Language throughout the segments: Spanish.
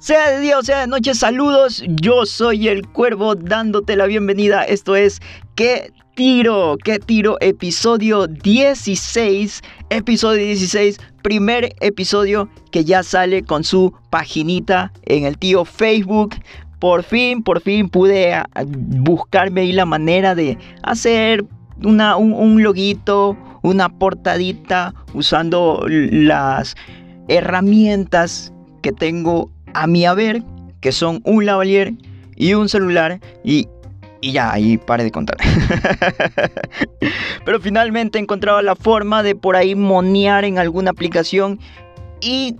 Sea de día o sea de noche, saludos. Yo soy el cuervo dándote la bienvenida. Esto es ¿Qué tiro? ¿Qué tiro? Episodio 16. Episodio 16. Primer episodio que ya sale con su paginita en el tío Facebook. Por fin, por fin pude ah, buscarme ahí la manera de hacer una, un, un loguito, una portadita usando las herramientas que tengo a mi haber, que son un lavalier y un celular y, y ya, ahí pare de contar. Pero finalmente he encontrado la forma de por ahí monear en alguna aplicación y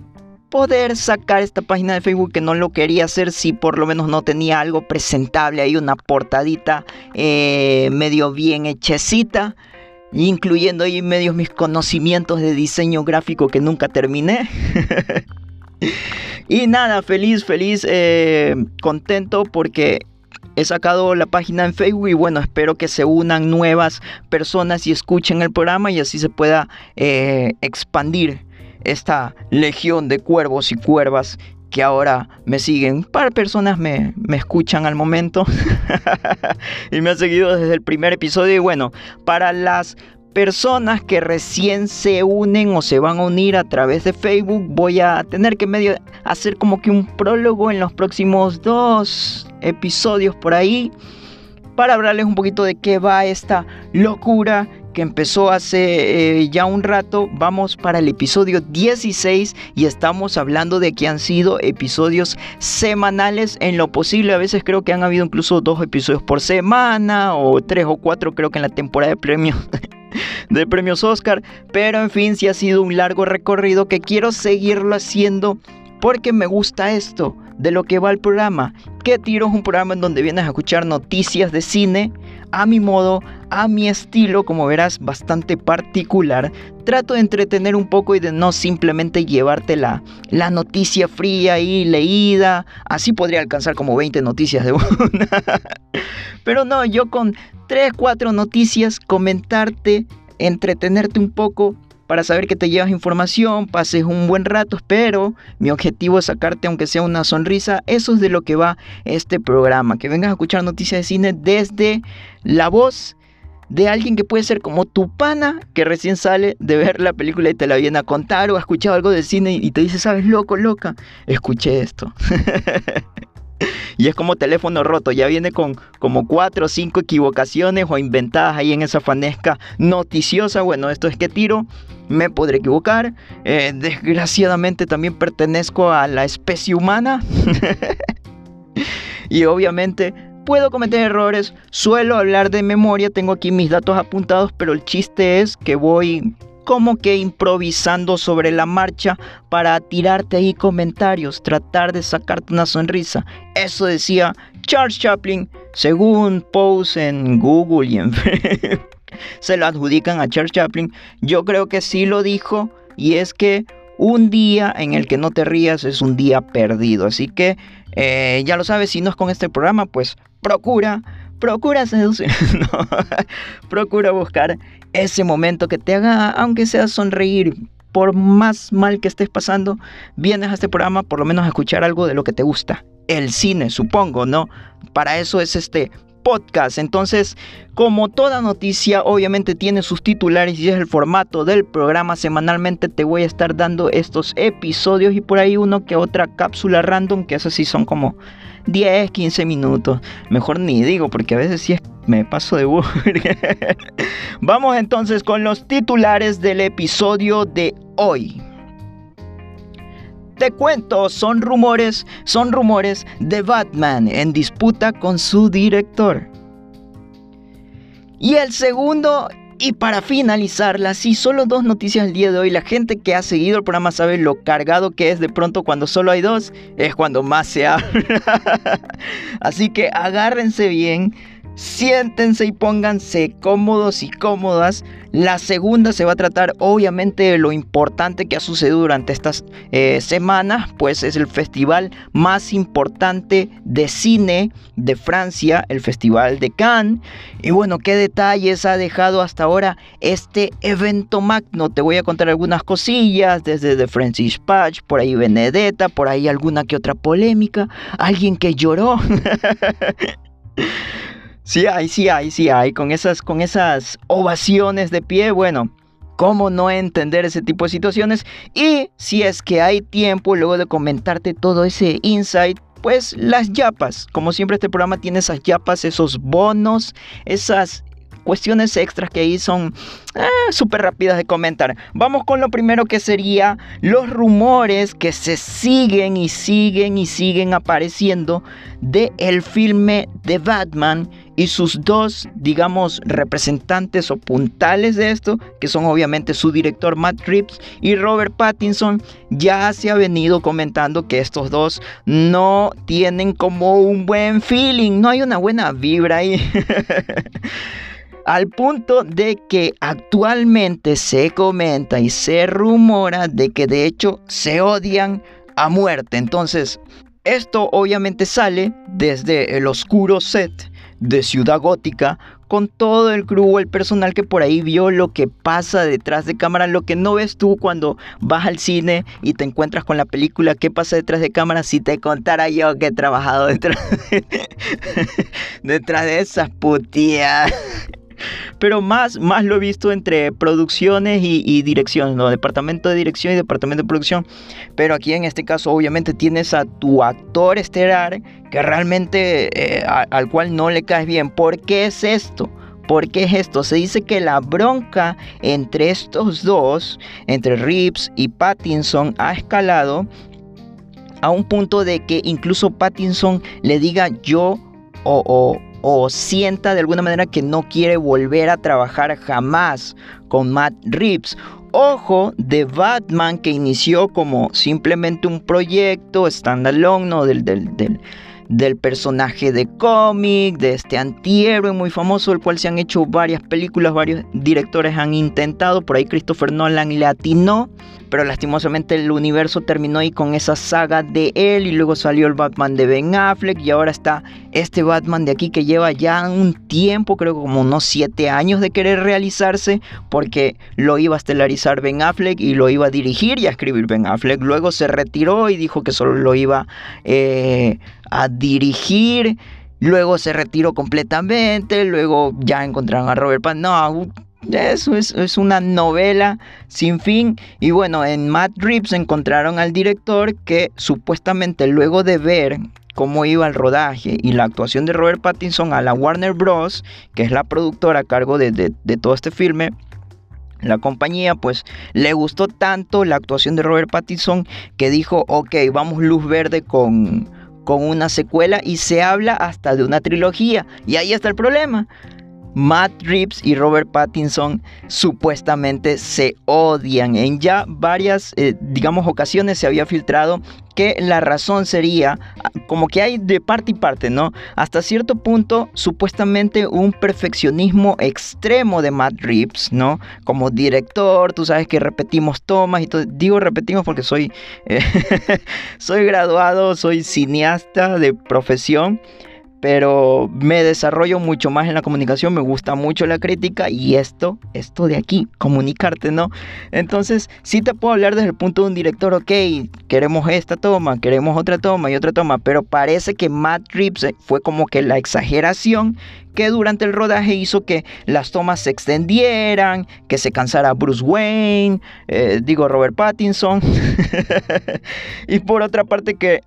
poder sacar esta página de Facebook que no lo quería hacer si por lo menos no tenía algo presentable ahí, una portadita eh, medio bien hechecita, incluyendo ahí medio mis conocimientos de diseño gráfico que nunca terminé. y nada, feliz, feliz, eh, contento porque he sacado la página en Facebook y bueno, espero que se unan nuevas personas y escuchen el programa y así se pueda eh, expandir esta legión de cuervos y cuervas que ahora me siguen. Un par de personas me, me escuchan al momento y me han seguido desde el primer episodio. Y bueno, para las personas que recién se unen o se van a unir a través de Facebook, voy a tener que medio hacer como que un prólogo en los próximos dos episodios por ahí para hablarles un poquito de qué va esta locura que empezó hace eh, ya un rato. Vamos para el episodio 16 y estamos hablando de que han sido episodios semanales en lo posible. A veces creo que han habido incluso dos episodios por semana o tres o cuatro creo que en la temporada de premios. de premios Oscar, pero en fin, sí ha sido un largo recorrido que quiero seguirlo haciendo porque me gusta esto de lo que va el programa. ¿Qué tiro es un programa en donde vienes a escuchar noticias de cine a mi modo, a mi estilo, como verás, bastante particular. Trato de entretener un poco y de no simplemente llevarte la, la noticia fría y leída. Así podría alcanzar como 20 noticias de una. Pero no, yo con 3, 4 noticias comentarte, entretenerte un poco para saber que te llevas información, pases un buen rato, pero mi objetivo es sacarte aunque sea una sonrisa. Eso es de lo que va este programa, que vengas a escuchar noticias de cine desde la voz de alguien que puede ser como tu pana que recién sale de ver la película y te la viene a contar o ha escuchado algo de cine y te dice, sabes, loco, loca, escuché esto. y es como teléfono roto, ya viene con como cuatro o cinco equivocaciones o inventadas ahí en esa fanesca noticiosa. Bueno, esto es que tiro, me podré equivocar. Eh, desgraciadamente también pertenezco a la especie humana. y obviamente puedo cometer errores, suelo hablar de memoria, tengo aquí mis datos apuntados, pero el chiste es que voy como que improvisando sobre la marcha para tirarte ahí comentarios, tratar de sacarte una sonrisa. Eso decía Charles Chaplin, según posts en Google y en se lo adjudican a Charles Chaplin. Yo creo que sí lo dijo y es que un día en el que no te rías es un día perdido. Así que eh, ya lo sabes, si no es con este programa, pues procura, procura seducir, procura buscar ese momento que te haga, aunque sea sonreír, por más mal que estés pasando, vienes a este programa por lo menos a escuchar algo de lo que te gusta. El cine, supongo, ¿no? Para eso es este podcast. Entonces, como toda noticia, obviamente tiene sus titulares y es el formato del programa. Semanalmente te voy a estar dando estos episodios y por ahí uno que otra cápsula random, que esas sí son como 10, 15 minutos. Mejor ni digo, porque a veces sí me paso de burger. Vamos entonces con los titulares del episodio de hoy. Te cuento, son rumores, son rumores de Batman en disputa con su director. Y el segundo y para finalizarla, sí, solo dos noticias el día de hoy. La gente que ha seguido el programa sabe lo cargado que es de pronto cuando solo hay dos, es cuando más se habla. Así que agárrense bien, siéntense y pónganse cómodos y cómodas. La segunda se va a tratar obviamente de lo importante que ha sucedido durante estas eh, semanas, pues es el festival más importante de cine de Francia, el Festival de Cannes. Y bueno, qué detalles ha dejado hasta ahora este evento magno. Te voy a contar algunas cosillas, desde The Francis Patch, por ahí Benedetta, por ahí alguna que otra polémica, alguien que lloró. Sí hay, sí hay, sí hay. Con esas, con esas ovaciones de pie, bueno, ¿cómo no entender ese tipo de situaciones? Y si es que hay tiempo luego de comentarte todo ese insight, pues las yapas. Como siempre este programa tiene esas yapas, esos bonos, esas cuestiones extras que ahí son eh, súper rápidas de comentar. Vamos con lo primero que sería los rumores que se siguen y siguen y siguen apareciendo de el filme de Batman y sus dos, digamos, representantes o puntales de esto, que son obviamente su director Matt Reeves y Robert Pattinson, ya se ha venido comentando que estos dos no tienen como un buen feeling, no hay una buena vibra ahí. Al punto de que actualmente se comenta y se rumora de que de hecho se odian a muerte. Entonces, esto obviamente sale desde el oscuro set de Ciudad Gótica con todo el crew, el personal que por ahí vio lo que pasa detrás de cámara, lo que no ves tú cuando vas al cine y te encuentras con la película, qué pasa detrás de cámara, si te contara yo que he trabajado detrás de, detrás de esas putías pero más, más lo he visto entre producciones y, dirección, ¿no? Departamento de dirección y departamento de producción. Pero aquí en este caso obviamente tienes a tu actor estelar que realmente eh, al cual no le caes bien. ¿Por qué es esto? ¿Por qué es esto? Se dice que la bronca entre estos dos, entre Reeves y Pattinson, ha escalado a un punto de que incluso Pattinson le diga yo o sienta de alguna manera que no quiere volver a trabajar jamás con Matt Reeves. Ojo de Batman que inició como simplemente un proyecto standalone ¿no? del, del, del del personaje de cómic, de este antihéroe muy famoso, del cual se han hecho varias películas, varios directores han intentado, por ahí Christopher Nolan le atinó, pero lastimosamente el universo terminó ahí con esa saga de él y luego salió el Batman de Ben Affleck y ahora está este Batman de aquí que lleva ya un tiempo, creo como unos 7 años de querer realizarse porque lo iba a estelarizar Ben Affleck y lo iba a dirigir y a escribir Ben Affleck, luego se retiró y dijo que solo lo iba... Eh, a dirigir, luego se retiró completamente, luego ya encontraron a Robert Pattinson. No, eso es, una novela sin fin. Y bueno, en Matt Reeves encontraron al director que supuestamente luego de ver cómo iba el rodaje y la actuación de Robert Pattinson a la Warner Bros., que es la productora a cargo de, de todo este filme, la compañía pues le gustó tanto la actuación de Robert Pattinson que dijo, ok, vamos luz verde con con una secuela y se habla hasta de una trilogía. Y ahí está el problema. Matt Reeves y Robert Pattinson supuestamente se odian. En ya varias, eh, digamos, ocasiones se había filtrado que la razón sería ah, como que hay de parte y parte, ¿no? Hasta cierto punto, supuestamente un perfeccionismo extremo de Matt Reeves, ¿no? Como director, tú sabes que repetimos tomas y todo. Digo repetimos porque soy, eh, soy graduado, soy cineasta de profesión pero me desarrollo mucho más en la comunicación, me gusta mucho la crítica y esto, esto de aquí, comunicarte, ¿no? Entonces, sí te puedo hablar desde el punto de un director, ok, queremos esta toma, queremos otra toma y otra toma, pero parece que Matt Reeves fue como que la exageración que durante el rodaje hizo que las tomas se extendieran, que se cansara Bruce Wayne, eh, digo Robert Pattinson, y por otra parte que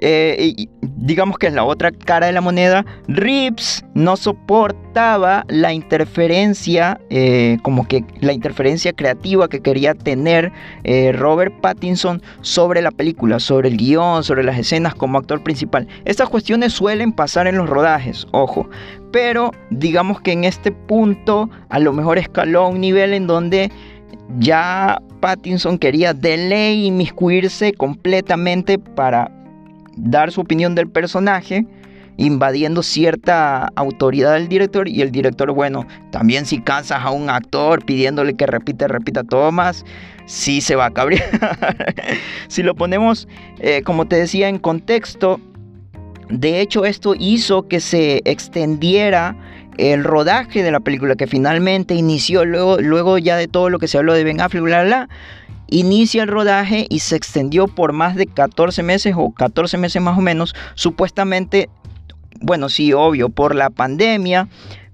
eh, digamos que es la otra cara de la moneda, Reeves no soportaba la interferencia, eh, como que la interferencia creativa que quería tener eh, Robert Pattinson sobre la película, sobre el guion, sobre las escenas como actor principal. Estas cuestiones suelen pasar en los rodajes, ojo, pero digamos que en este punto a lo mejor escaló a un nivel en donde ya Pattinson quería de ley inmiscuirse completamente para dar su opinión del personaje invadiendo cierta autoridad del director y el director, bueno, también si cansas a un actor pidiéndole que repita, repita tomas, sí se va a cabrear. si lo ponemos, eh, como te decía, en contexto, de hecho esto hizo que se extendiera el rodaje de la película que finalmente inició luego, luego ya de todo lo que se habló de Ben Affleck, bla, bla, inicia el rodaje y se extendió por más de 14 meses o 14 meses más o menos, supuestamente, bueno, sí, obvio, por la pandemia,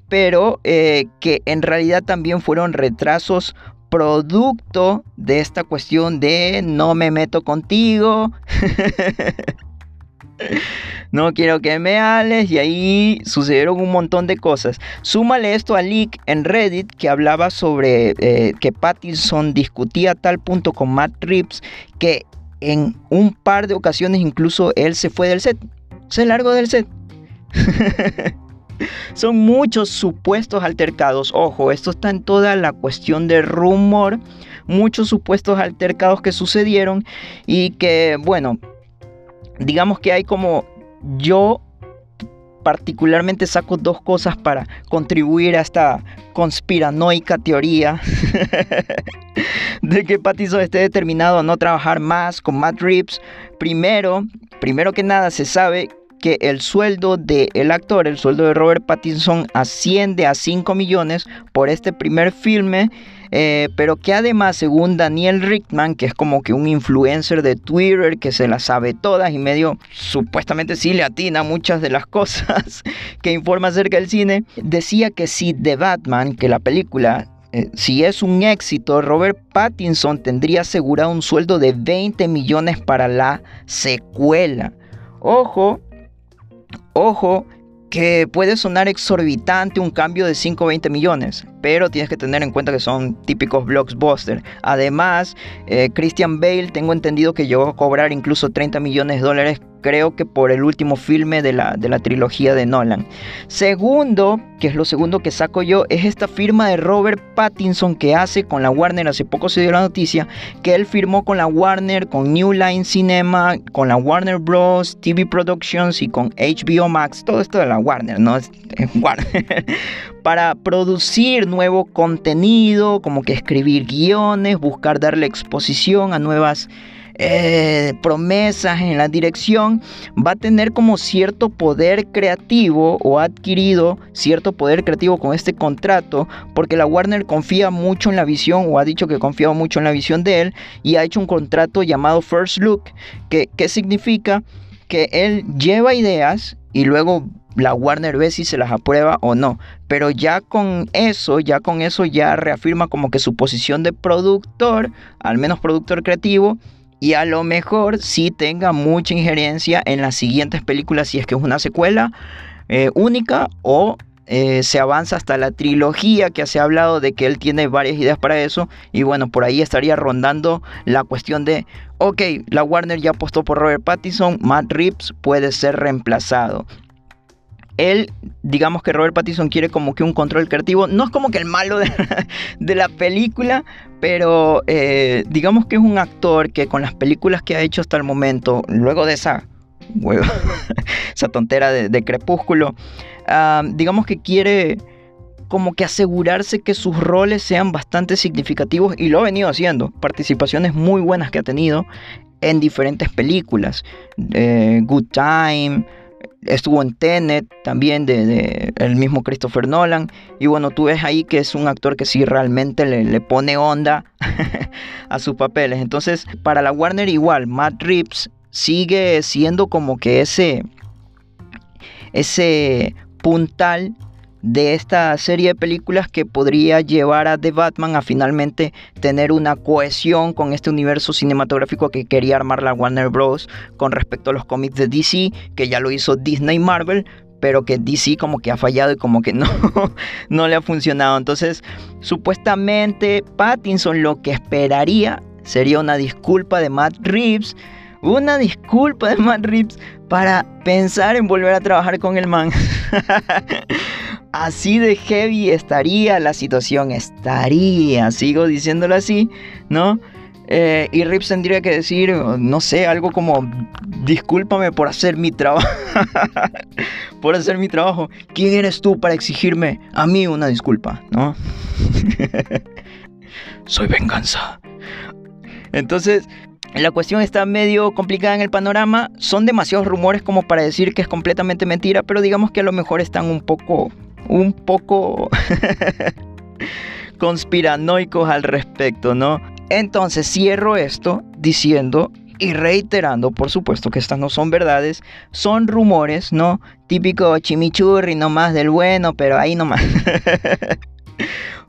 pero eh, que en realidad también fueron retrasos producto de esta cuestión de no me meto contigo. no quiero que me hables y ahí sucedieron un montón de cosas. Súmale esto a leak en Reddit que hablaba sobre eh, que Pattinson discutía a tal punto con Matt Reeves que en un par de ocasiones incluso él se fue del set, se largó del set. Son muchos supuestos altercados. Ojo, esto está en toda la cuestión de rumor. Muchos supuestos altercados que sucedieron y que, bueno, digamos que hay como yo particularmente saco dos cosas para contribuir a esta conspiranoica teoría de que Pattinson esté determinado a no trabajar más con Matt Reeves. Primero, primero que nada se sabe que el sueldo del actor, el sueldo de Robert Pattinson asciende a 5 millones por este primer filme eh, pero que además, según Daniel Rickman, que es como que un influencer de Twitter que se las sabe todas y medio supuestamente sí le atina muchas de las cosas que informa acerca del cine, decía que si The Batman, que la película eh, si es un éxito, Robert Pattinson tendría asegurado un sueldo de 20 millones para la secuela. Ojo, ojo, que puede sonar exorbitante un cambio de 5 o 20 millones, pero tienes que tener en cuenta que son típicos blockbusters. Además, eh, Christian Bale, tengo entendido que llegó a cobrar incluso 30 millones de dólares creo que por el último filme de la, de la trilogía de Nolan. Segundo, que es lo segundo que saco yo, es esta firma de Robert Pattinson que hace con la Warner. Hace poco se dio la noticia que él firmó con la Warner, con New Line Cinema, con la Warner Bros. TV Productions y con HBO Max. Todo esto de la Warner, ¿no? Es, Warner. para producir nuevo contenido, como que escribir guiones, buscar darle exposición a nuevas eh, promesas en la dirección, va a tener como cierto poder creativo o ha adquirido cierto poder creativo con este contrato, porque la Warner confía mucho en la visión o ha dicho que confía mucho en la visión de él y ha hecho un contrato llamado First Look, que, que significa que él lleva ideas y luego la Warner ve si se las aprueba o no. Pero ya con eso, ya con eso ya reafirma como que su posición de productor, al menos productor creativo, y a lo mejor sí tenga mucha injerencia en las siguientes películas si es que es una secuela eh, única o eh, se avanza hasta la trilogía que se ha hablado de que él tiene varias ideas para eso y bueno por ahí estaría rondando la cuestión de ok la Warner ya apostó por Robert Pattinson Matt Reeves puede ser reemplazado él, digamos que Robert Pattinson quiere como que un control creativo. No es como que el malo de, la película, pero eh, digamos que es un actor que con las películas que ha hecho hasta el momento, luego de esa, esa tontera de, Crepúsculo, ah, digamos que quiere como que asegurarse que sus roles sean bastante significativos y lo ha venido haciendo. Participaciones muy buenas que ha tenido en diferentes películas. Eh, Good Time estuvo en Tenet también de, el mismo Christopher Nolan. Y bueno tú ves ahí que es un actor que sí realmente le, pone onda a sus papeles. Entonces para la Warner igual Matt Reeves sigue siendo como que ese ese puntal de esta serie de películas que podría llevar a The Batman a finalmente tener una cohesión con este universo cinematográfico que quería armar la Warner Bros. con respecto a los cómics de DC, que ya lo hizo Disney Marvel, pero que DC como que ha fallado y como que no, no le ha funcionado. Entonces, supuestamente Pattinson lo que esperaría sería una disculpa de Matt Reeves, una disculpa de Matt Reeves para pensar en volver a trabajar con el man. así de heavy estaría la situación, estaría, sigo diciéndolo así, ¿no? Eh, y Rips tendría que decir, no sé, algo como, discúlpame por hacer mi trabajo. por hacer mi trabajo. ¿Quién eres tú para exigirme a mí una disculpa? ¿No? Soy venganza. Entonces, la cuestión está medio complicada en el panorama. Son demasiados rumores como para decir que es completamente mentira, pero digamos que a lo mejor están un poco, un poco conspiranoicos al respecto, ¿no? Entonces cierro esto diciendo y reiterando, por supuesto, que estas no son verdades, son rumores, ¿no? Típico chimichurri nomás del bueno, pero ahí nomás.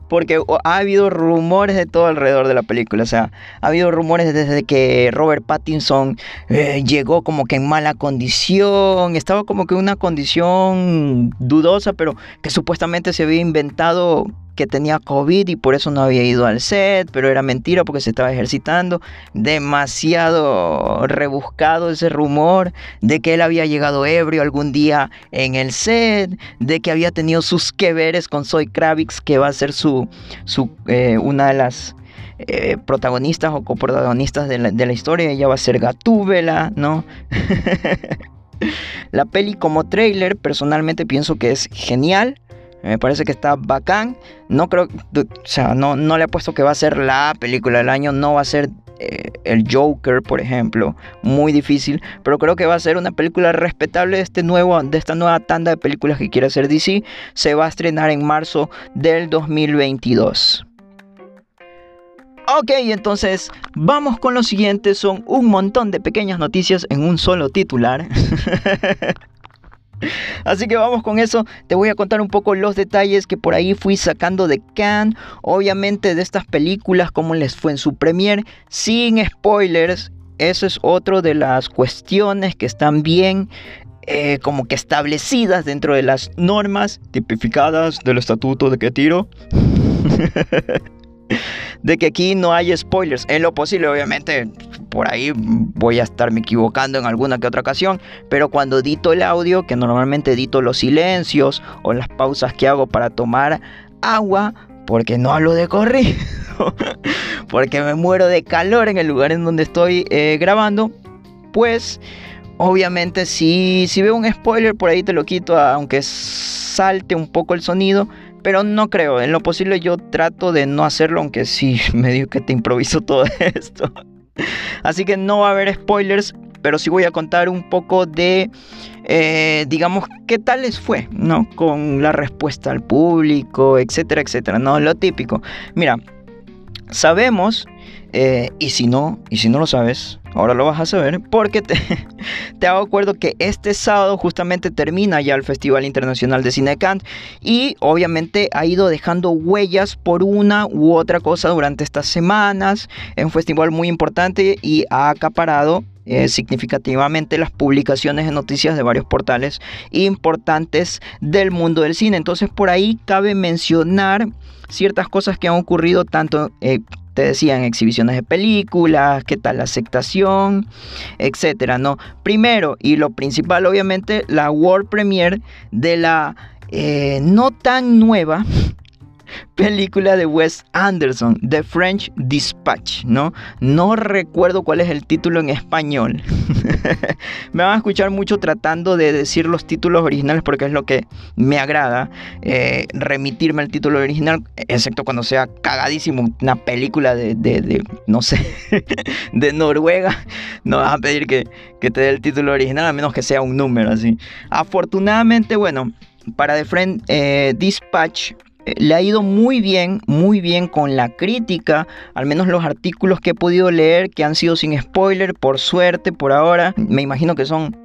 Porque ha habido rumores de todo alrededor de la película. O sea, ha habido rumores desde que Robert Pattinson eh, llegó como que en mala condición. Estaba como que en una condición dudosa, pero que supuestamente se había inventado que tenía COVID y por eso no había ido al set, pero era mentira porque se estaba ejercitando. Demasiado rebuscado ese rumor de que él había llegado ebrio algún día en el set, de que había tenido sus que veres con Zoe Kravitz, que va a ser su, su eh, una de las eh, protagonistas o coprotagonistas de la, de la historia. Ella va a ser Gatúbela, ¿no? la peli como trailer personalmente pienso que es genial me parece que está bacán. No creo, o sea, no, no le he puesto que va a ser la película del año, no va a ser eh, el Joker, por ejemplo, muy difícil, pero creo que va a ser una película respetable de, este nuevo, de esta nueva tanda de películas que quiere hacer DC. Se va a estrenar en marzo del 2022. Ok, entonces vamos con lo siguiente. Son un montón de pequeñas noticias en un solo titular. Así que vamos con eso. Te voy a contar un poco los detalles que por ahí fui sacando de Cannes. Obviamente de estas películas, cómo les fue en su premier. Sin spoilers. Eso es otro de las cuestiones que están bien eh, como que establecidas dentro de las normas tipificadas del estatuto de que tiro. de que aquí no hay spoilers. En lo posible, obviamente, por ahí voy a estarme equivocando en alguna que otra ocasión, pero cuando edito el audio, que normalmente edito los silencios o las pausas que hago para tomar agua, porque no hablo de corrido, porque me muero de calor en el lugar en donde estoy eh, grabando, pues obviamente si, si veo un spoiler por ahí te lo quito, aunque salte un poco el sonido pero no creo, en lo posible yo trato de no hacerlo, aunque sí medio que te improviso todo esto. Así que no va a haber spoilers, pero sí voy a contar un poco de, eh, digamos, qué tal les fue, ¿no? Con la respuesta al público, etcétera, etcétera, ¿no? Lo típico. Mira, sabemos, eh, y si no, y si no lo sabes, ahora lo vas a saber, porque te, te hago acuerdo que este sábado justamente termina ya el Festival Internacional de Cine y obviamente ha ido dejando huellas por una u otra cosa durante estas semanas. Es un festival muy importante y ha acaparado eh, significativamente las publicaciones de noticias de varios portales importantes del mundo del cine. Entonces por ahí cabe mencionar ciertas cosas que han ocurrido tanto eh, te decían exhibiciones de películas, qué tal la aceptación, etcétera, ¿no? Primero y lo principal obviamente la World Premiere de la eh, no tan nueva película de Wes Anderson, The French Dispatch, ¿no? No recuerdo cuál es el título en español. me van a escuchar mucho tratando de decir los títulos originales porque es lo que me agrada, eh, remitirme al título original, excepto cuando sea cagadísimo, una película de, no sé, de Noruega. No vas a pedir que, que te dé el título original, a menos que sea un número así. Afortunadamente, bueno, para The Friend eh, Dispatch le ha ido muy bien, muy bien con la crítica, al menos los artículos que he podido leer que han sido sin spoiler, por suerte, por ahora. Me imagino que son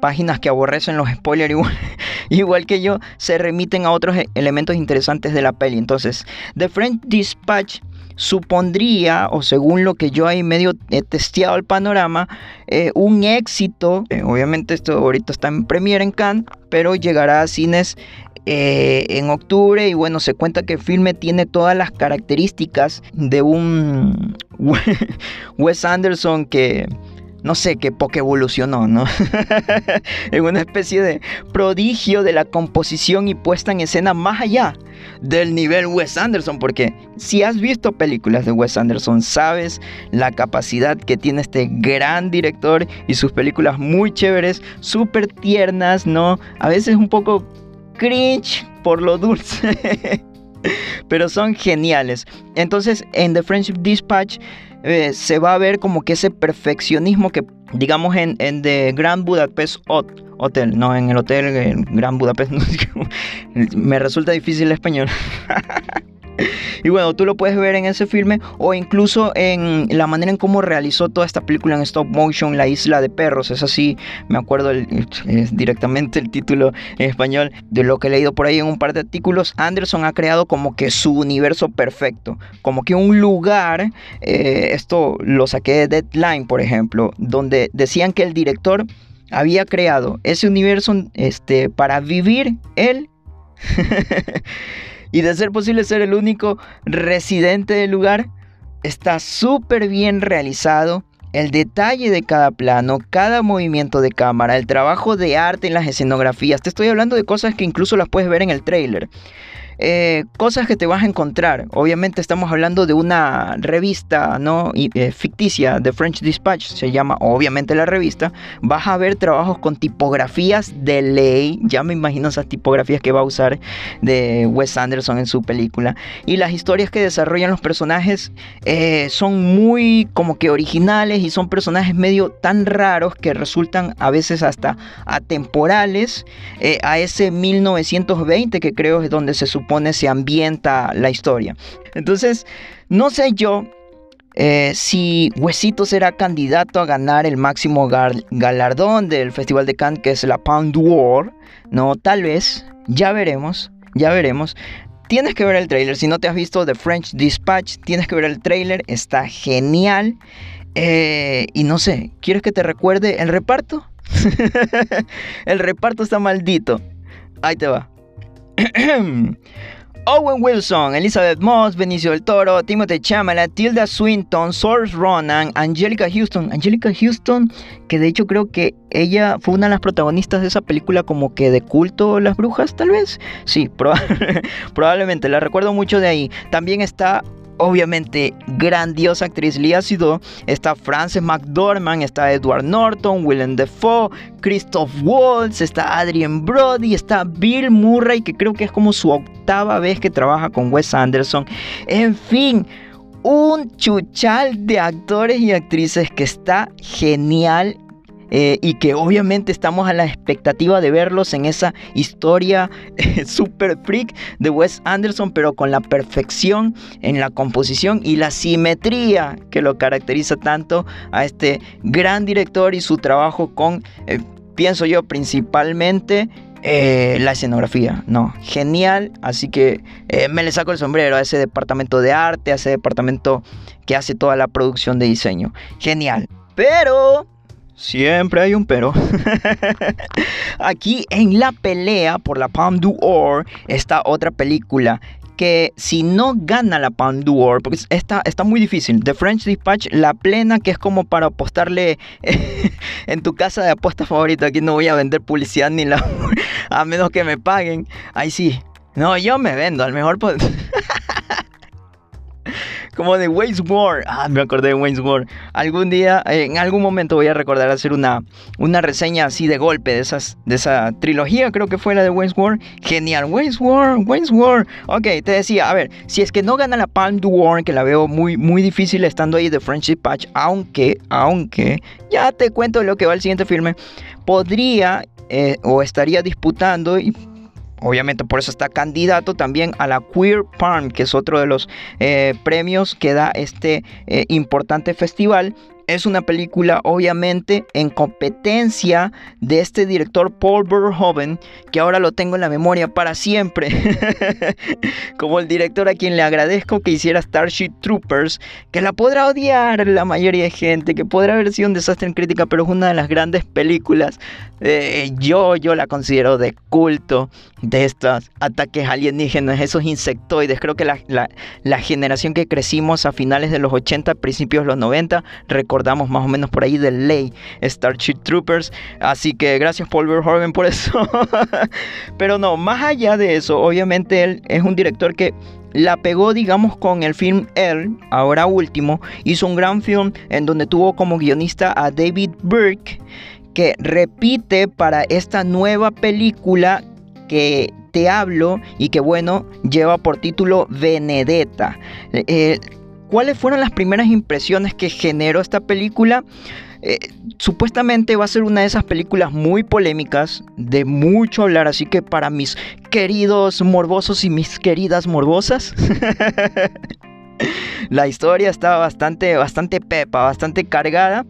páginas que aborrecen los spoilers igual, que yo, se remiten a otros e-, elementos interesantes de la peli. Entonces, The French Dispatch supondría, o según lo que yo ahí medio he testeado el panorama, eh, un éxito. Eh, obviamente esto ahorita está en premiere en Cannes, pero llegará a cines eh, en octubre y bueno, se cuenta que el filme tiene todas las características de un Wes Anderson que no sé, que poco evolucionó, ¿no? en una especie de prodigio de la composición y puesta en escena más allá del nivel Wes Anderson, porque si has visto películas de Wes Anderson, sabes la capacidad que tiene este gran director y sus películas muy chéveres, súper tiernas, ¿no? A veces un poco cringe por lo dulce. pero son geniales. Entonces, en The Friendship Dispatch eh, se va a ver como que ese perfeccionismo que, digamos, en, en The Grand Budapest Hotel, no en el Hotel Grand Budapest, me resulta difícil el español. Y bueno, tú lo puedes ver en ese filme o incluso en la manera en cómo realizó toda esta película en stop motion, La Isla de Perros. Es así, me acuerdo directamente el título en español de lo que he leído por ahí en un par de artículos. Anderson ha creado como que su universo perfecto, como que un lugar, eh, esto lo saqué de Deadline, por ejemplo, donde decían que el director había creado ese universo este, para vivir él. y de ser posible ser el único residente del lugar, está súper bien realizado. El detalle de cada plano, cada movimiento de cámara, el trabajo de arte en las escenografías. Te estoy hablando de cosas que incluso las puedes ver en el trailer. Eh, cosas que te vas a encontrar. Obviamente estamos hablando de una revista ¿no? Eh, ficticia de French Dispatch, se llama obviamente la revista. Vas a ver trabajos con tipografías de ley. Ya me imagino esas tipografías que va a usar de Wes Anderson en su película. Y las historias que desarrollan los personajes eh, son muy como que originales y son personajes medio tan raros que resultan a veces hasta atemporales a ese 1920 que creo es donde se supone se ambienta la historia. Entonces, no sé yo eh, si Huesito será candidato a ganar el máximo galardón del Festival de Cannes, que es la Pound War. No, tal vez, ya veremos, ya veremos. Tienes que ver el trailer, si no te has visto The French Dispatch, tienes que ver el trailer, está genial. Eh, y no sé, ¿quieres que te recuerde el reparto? el reparto está maldito. Ahí te va. Owen Wilson, Elizabeth Moss, Benicio del Toro, Timothy Chalamet, Tilda Swinton, Saoirse Ronan, Angelica Houston. Angelica Houston, que de hecho creo que ella fue una de las protagonistas de esa película como que de culto Las Brujas, tal vez. Sí, probablemente, la recuerdo mucho de ahí. También está obviamente grandiosa actriz Lia Sidó, está Frances McDormand, está Edward Norton, Willem Dafoe, Christoph Waltz, está Adrian Brody, está Bill Murray, que creo que es como su octava vez que trabaja con Wes Anderson. En fin, un chuchal de actores y actrices que está genial eh, y que obviamente estamos a la expectativa de verlos en esa historia super freak de Wes Anderson, pero con la perfección en la composición y la simetría que lo caracteriza tanto a este gran director y su trabajo con, eh, pienso yo, principalmente eh, la escenografía, no, genial, así que me le saco el sombrero a ese departamento de arte, a ese departamento que hace toda la producción de diseño, genial. Pero Siempre hay un pero. Aquí en la pelea por la Palme d'Or está otra película que si no gana la Palme d'Or, porque está, está muy difícil, The French Dispatch, la plena, que es como para apostarle en tu casa de apuesta favorita, aquí no voy a vender publicidad ni la... a menos que me paguen. Ahí sí. No, yo me vendo, al mejor... Pues... como de Wayne's War. Ah, me acordé de Wayne's War. Algún día, en algún momento voy a recordar hacer una, una reseña así de golpe de, esas, de esa trilogía, creo que fue la de Wayne's War. Genial, Wayne's War, Wayne's War. Ok, te decía, a ver, si es que no gana la Palm War, que la veo muy, muy difícil estando ahí de Friendship Patch, aunque, aunque, ya te cuento lo que va el siguiente filme, podría eh, o estaría disputando y Obviamente por eso está candidato también a la Queer Palm, que es otro de los eh, premios que da este eh, importante festival. Es una película obviamente en competencia de este director Paul Verhoeven, que ahora lo tengo en la memoria para siempre. Como el director a quien le agradezco que hiciera Starship Troopers, que la podrá odiar la mayoría de gente, que podrá haber sido un desastre en crítica, pero es una de las grandes películas. Eh, yo, yo la considero de culto de estos ataques alienígenas, esos insectoides. Creo que la, la generación que crecimos a finales de los 80, principios de los 90, recordamos más o menos por ahí de ley Starship Troopers. Así que gracias Paul Verhoeven por eso. Pero no, más allá de eso, obviamente él es un director que la pegó, digamos, con el film Elle, ahora último. Hizo un gran film en donde tuvo como guionista a David Burke, que repite para esta nueva película que te hablo y que bueno, lleva por título Benedetta. Eh, ¿Cuáles fueron las primeras impresiones que generó esta película? Eh, supuestamente va a ser una de esas películas muy polémicas, de mucho hablar, así que para mis queridos morbosos y mis queridas morbosas, la historia está bastante, bastante pepa, bastante cargada.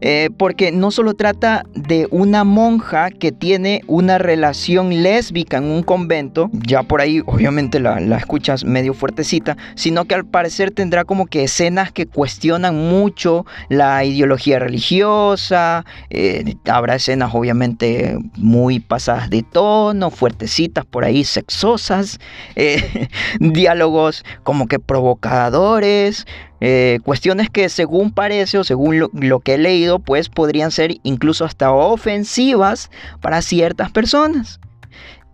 Eh, porque no solo trata de una monja que tiene una relación lésbica en un convento, ya por ahí obviamente la, escuchas medio fuertecita, sino que al parecer tendrá como que escenas que cuestionan mucho la ideología religiosa, eh, habrá escenas obviamente muy pasadas de tono, fuertecitas por ahí, sexosas, eh, diálogos como que provocadores, eh, cuestiones que según parece o según lo, que he leído, pues podrían ser incluso hasta ofensivas para ciertas personas.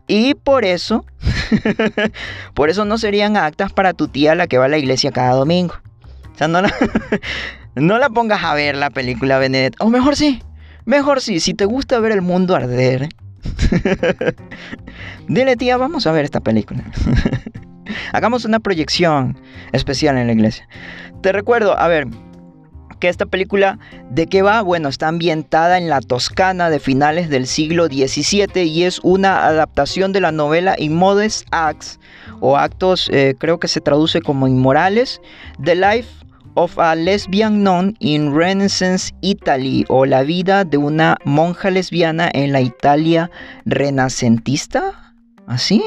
Y por eso, por eso no serían actas para tu tía la que va a la iglesia cada domingo. O sea, no la, no la pongas a ver la película Benedetta. O mejor sí, mejor sí, si te gusta ver el mundo arder. Dile tía, vamos a ver esta película. Hagamos una proyección especial en la iglesia. Te recuerdo, a ver, que esta película, ¿de qué va? Bueno, está ambientada en la Toscana de finales del siglo XVII y es una adaptación de la novela Immodest Acts, o actos, eh, creo que se traduce como inmorales, The Life of a Lesbian Nun in Renaissance Italy, o la vida de una monja lesbiana en la Italia renacentista. ¿Así?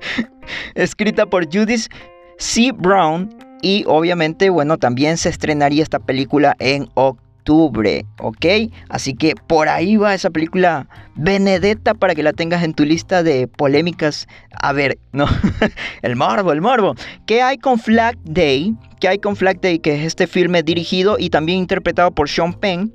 Escrita por Judith C. Brown y obviamente, bueno, también se estrenaría esta película en octubre, ¿ok? Así que por ahí va esa película Benedetta para que la tengas en tu lista de polémicas. A ver, no, el morbo, el morbo. ¿Qué hay con Flag Day? ¿Qué hay con Flag Day? Que es este filme dirigido y también interpretado por Sean Penn.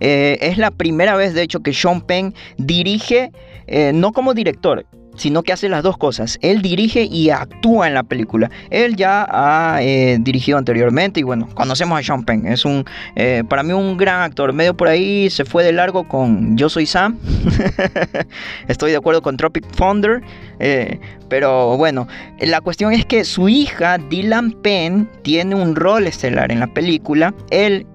Eh, es la primera vez, de hecho, que Sean Penn dirige, eh, no como director, sino que hace las dos cosas. Él dirige y actúa en la película. Él ya ha eh, dirigido anteriormente y bueno, conocemos a Sean Penn. Es un, eh, para mí un gran actor. Medio por ahí se fue de largo con Yo Soy Sam. Estoy de acuerdo con Tropic Thunder. Eh, pero bueno, la cuestión es que su hija, Dylan Penn, tiene un rol estelar en la película. Él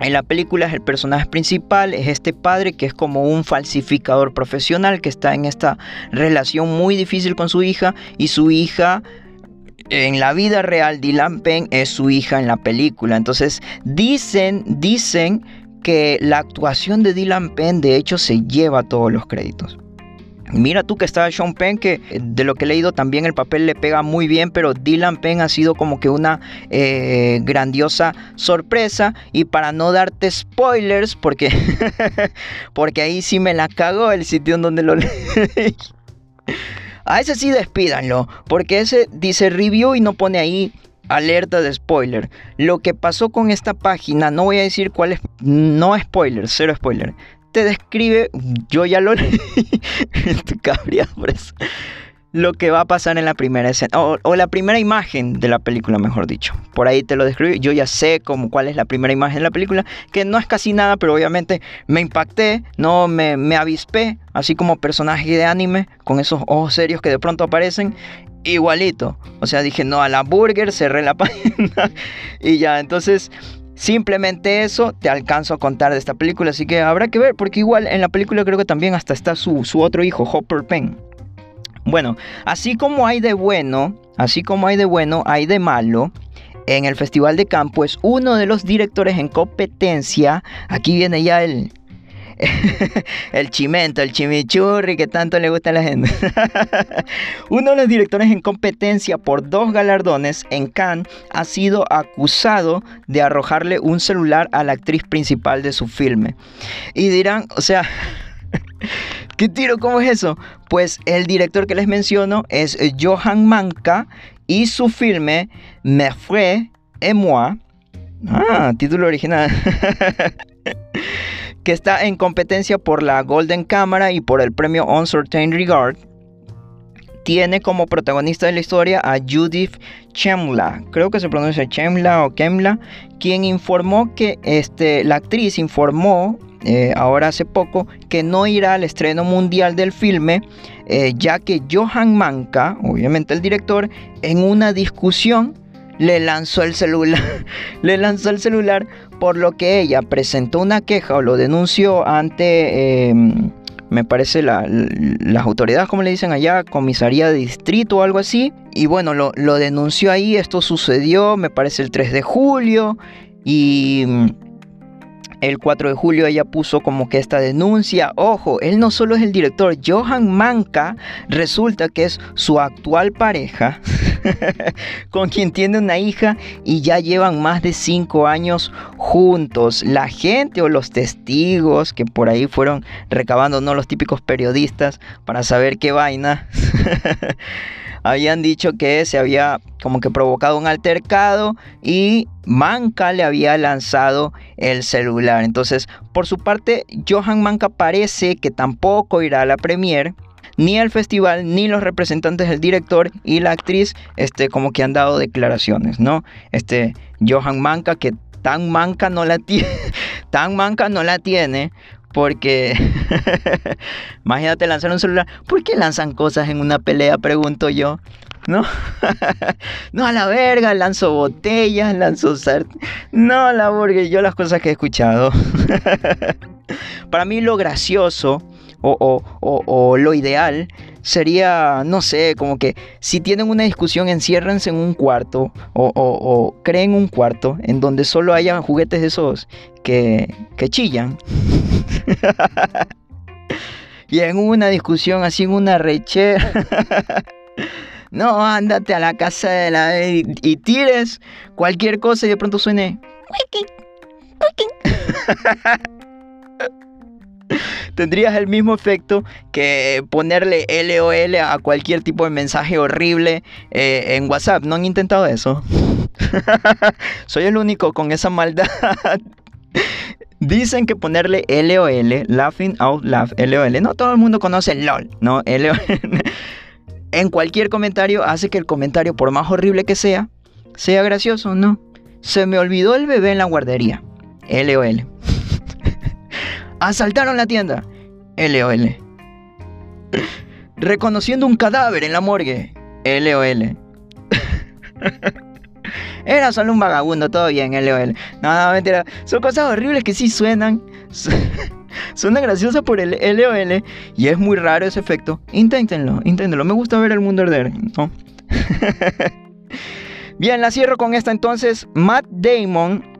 en la película el personaje principal, es este padre que es como un falsificador profesional que está en esta relación muy difícil con su hija y su hija en la vida real Dylan Penn es su hija en la película. Entonces dicen, dicen que la actuación de Dylan Penn de hecho se lleva todos los créditos. Mira tú que está Sean Penn, que eh, de lo que he leído también el papel le pega muy bien, pero Dylan Penn ha sido como que una eh, grandiosa sorpresa. Y para no darte spoilers, porque, porque ahí sí me la cagó el sitio en donde lo leí. A ese sí despídanlo, porque ese dice review y no pone ahí alerta de spoiler. Lo que pasó con esta página, no voy a decir cuál es, no spoiler, cero spoiler te describe, yo ya lo leí, lo que va a pasar en la primera escena, o, la primera imagen de la película, mejor dicho. Por ahí te lo describe, yo ya sé como cuál es la primera imagen de la película, que no es casi nada, pero obviamente me impacté, no me, me avispé, así como personaje de anime, con esos ojos serios que de pronto aparecen, igualito. O sea, dije, no, a la burger, cerré la página y ya, entonces Simplemente eso te alcanzo a contar de esta película, así que habrá que ver, porque igual en la película creo que también hasta está su, su otro hijo, Hopper Penn. Bueno, así como hay de bueno, así como hay de bueno, hay de malo. En el Festival de Campo es uno de los directores en competencia. Aquí viene ya el, el chimento, el chimichurri que tanto le gusta a la gente. Uno de los directores en competencia por dos galardones en Cannes ha sido acusado de arrojarle un celular a la actriz principal de su filme. Y dirán, o sea, ¿qué tiro? ¿Cómo es eso? Pues el director que les menciono es Johan Manka y su filme Me fue et moi Ah, título original. Que está en competencia por la Golden Camera y por el premio Uncertain Regard. Tiene como protagonista de la historia a Judith Chemla, creo que se pronuncia Chemla o Kemla, quien informó que este, la actriz informó eh, ahora hace poco que no irá al estreno mundial del filme, eh, ya que Johan Manka, obviamente el director, en una discusión le lanzó el celular, le lanzó el celular, por lo que ella presentó una queja o lo denunció ante, em, me parece, las autoridades, como le dicen allá, comisaría de distrito o algo así. Y bueno, lo, lo denunció ahí, esto sucedió, me parece, el 3 de julio. Y el 4 de julio ella puso como que esta denuncia, ojo, él no solo es el director, Johan Manka resulta que es su actual pareja, con quien tiene una hija y ya llevan más de 5 años juntos. La gente o los testigos que por ahí fueron recabando, no los típicos periodistas, para saber qué vaina. habían dicho que se había como que provocado un altercado y Manca le había lanzado el celular. Entonces, por su parte, Johan Manca parece que tampoco irá a la premier ni al festival, ni los representantes del director y la actriz, este, como que han dado declaraciones, ¿no? Este, Johan Manca, que tan manca no la tiene, tan manca no la tiene, porque imagínate lanzar un celular. ¿Por qué lanzan cosas en una pelea? Pregunto yo. ¿No? no a la verga, lanzo botellas, lanzo No, la burger, yo las cosas que he escuchado. Para mí lo gracioso o, lo ideal sería, no sé, como que si tienen una discusión, enciérrense en un cuarto o, creen un cuarto en donde solo haya juguetes de esos que, que chillan. y en una discusión así, en una rechera. no, ándate a la casa de la... Y, y tires cualquier cosa y de pronto suene... tendrías el mismo efecto que ponerle LOL a cualquier tipo de mensaje horrible eh, en WhatsApp. ¿No han intentado eso? Soy el único con esa maldad. Dicen que ponerle LOL, Laughing Out Loud, LOL, no todo el mundo conoce LOL, ¿no? LOL. en cualquier comentario hace que el comentario, por más horrible que sea, sea gracioso, ¿no? Se me olvidó el bebé en la guardería. LOL. Asaltaron la tienda. LOL. Reconociendo un cadáver en la morgue. LOL. Era solo un vagabundo, todo bien, LOL. No, no, mentira. Son cosas horribles que sí suenan. Suena graciosa por el LOL. Y es muy raro ese efecto. Inténtenlo, inténtenlo. Me gusta ver el mundo arder, ¿no? bien, la cierro con esta entonces. Matt Damon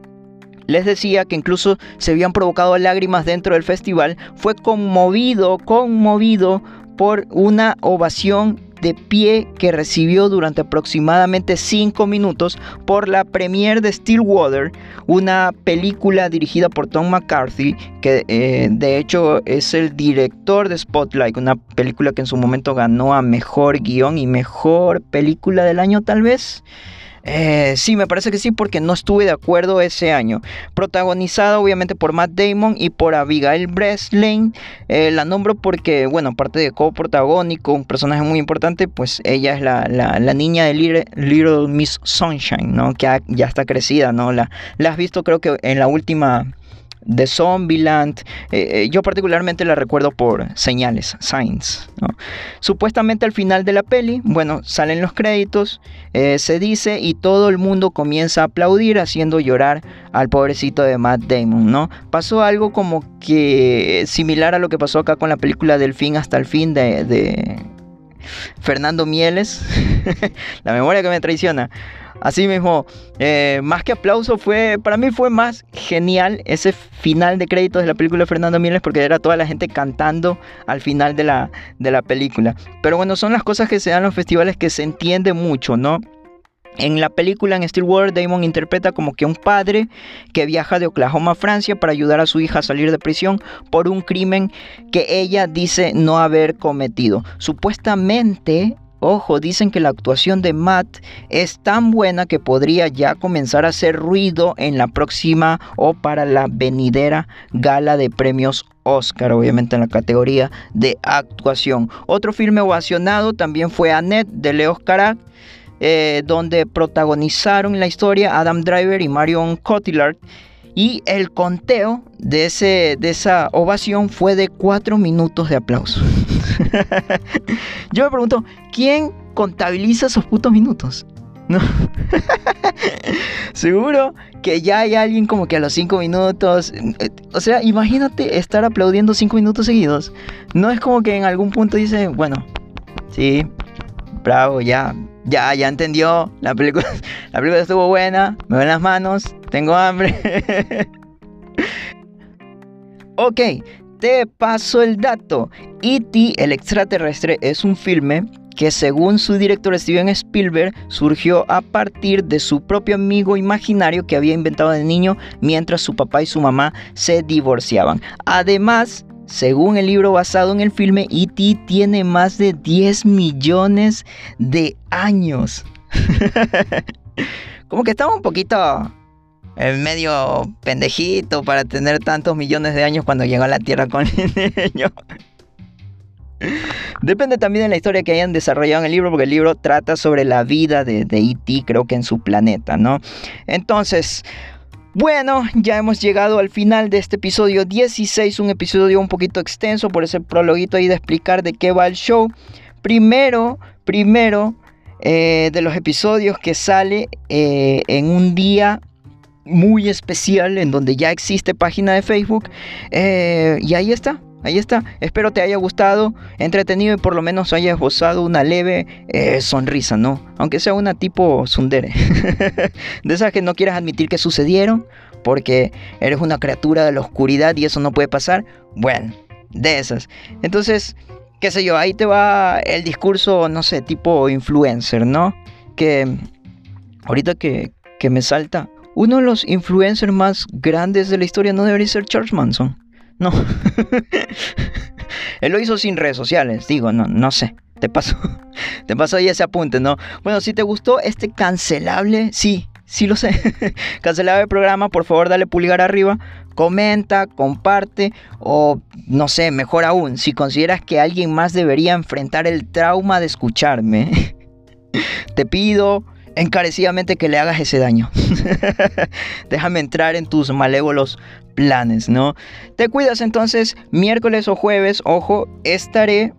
les decía que incluso se habían provocado lágrimas dentro del festival, fue conmovido, conmovido por una ovación de pie que recibió durante aproximadamente 5 minutos por la premiere de Stillwater, una película dirigida por Tom McCarthy, que eh, de hecho es el director de Spotlight, una película que en su momento ganó a mejor guion y mejor película del año tal vez. Eh, sí, me parece que sí, porque no estuve de acuerdo ese año. Protagonizada obviamente por Matt Damon y por Abigail Breslin. Eh, la nombro porque, bueno, aparte de coprotagónico, un personaje muy importante, pues ella es la, niña de Little, Miss Sunshine, ¿no? Que ya está crecida, ¿no? La, la has visto creo que en la última de Zombieland. Eh, eh, yo particularmente la recuerdo por señales, signs. Supuestamente al final de la peli, bueno, salen los créditos, eh, se dice y todo el mundo comienza a aplaudir haciendo llorar al pobrecito de Matt Damon, ¿no? Pasó algo como que similar a lo que pasó acá con la película Del fin hasta el fin de, de Fernando Mieles. la memoria que me traiciona. Así mismo, eh, más que aplauso, fue, para mí fue más genial ese final de créditos de la película de Fernando Miles porque era toda la gente cantando al final de la, de la película. Pero bueno, son las cosas que se dan en los festivales que se entiende mucho, ¿no? En la película en Stillwater, Damon interpreta como que un padre que viaja de Oklahoma a Francia para ayudar a su hija a salir de prisión por un crimen que ella dice no haber cometido. Supuestamente ojo, dicen que la actuación de Matt es tan buena que podría ya comenzar a hacer ruido en la próxima o para la venidera gala de premios Oscar, obviamente en la categoría de actuación. Otro filme ovacionado también fue Annette de Leo Carac, eh, donde protagonizaron la historia Adam Driver y Marion Cotillard. Y el conteo de, ese, de esa ovación fue de cuatro minutos de aplauso. Yo me pregunto, ¿quién contabiliza esos putos minutos? No. Seguro que ya hay alguien como que a los cinco minutos. O sea, imagínate estar aplaudiendo cinco minutos seguidos. No es como que en algún punto dice, bueno, sí, bravo, ya, ya, ya entendió. La película, la película estuvo buena. Me ven las manos. Tengo hambre. ok, te paso el dato. E.T. el extraterrestre es un filme que según su director Steven Spielberg surgió a partir de su propio amigo imaginario que había inventado de niño mientras su papá y su mamá se divorciaban. Además, según el libro basado en el filme, E.T. tiene más de 10 millones de años. Como que estaba un poquito medio pendejito para tener tantos millones de años cuando llegó a la Tierra con el niño. Depende también de la historia que hayan desarrollado en el libro, porque el libro trata sobre la vida de E.T., creo que en su planeta, ¿no? Entonces, bueno, ya hemos llegado al final de este episodio 16, un episodio un poquito extenso por ese prologuito ahí de explicar de qué va el show. Primero, primero eh, de los episodios que sale eh, en un día muy especial en donde ya existe página de Facebook. Eh, y ahí está, ahí está. Espero te haya gustado, entretenido y por lo menos hayas gozado una leve eh, sonrisa, ¿no? Aunque sea una tipo sundere. de esas que no quieras admitir que sucedieron porque eres una criatura de la oscuridad y eso no puede pasar. Bueno, de esas. Entonces, qué sé yo, ahí te va el discurso, no sé, tipo influencer, ¿no? Que ahorita que, que me salta, uno de los influencers más grandes de la historia no debería ser Charles Manson. No. Él lo hizo sin redes sociales, digo, no, no sé. Te pasó, te pasó ahí ese apunte, ¿no? Bueno, si te gustó este cancelable, sí, sí lo sé. cancelable programa, por favor dale pulgar arriba, comenta, comparte o no sé, mejor aún, si consideras que alguien más debería enfrentar el trauma de escucharme, te pido encarecidamente que le hagas ese daño. Déjame entrar en tus malévolos planes, ¿no? Te cuidas entonces, miércoles o jueves, ojo, estaré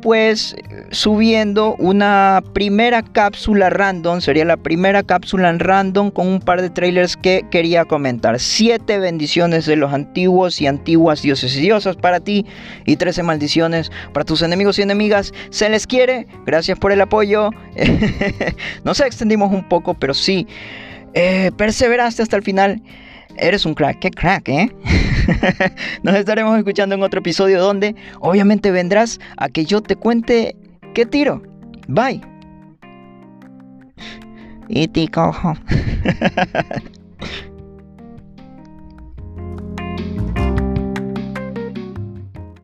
pues subiendo una primera cápsula random, sería la primera cápsula en random con un par de trailers que quería comentar. Siete bendiciones de los antiguos y antiguas dioses y diosas para ti y trece maldiciones para tus enemigos y enemigas. Se les quiere, gracias por el apoyo. Nos extendimos un poco, pero sí, eh, perseveraste hasta el final. Eres un crack, qué crack, ¿eh? Nos estaremos escuchando en otro episodio donde obviamente vendrás a que yo te cuente qué tiro. Bye. Y te cojo.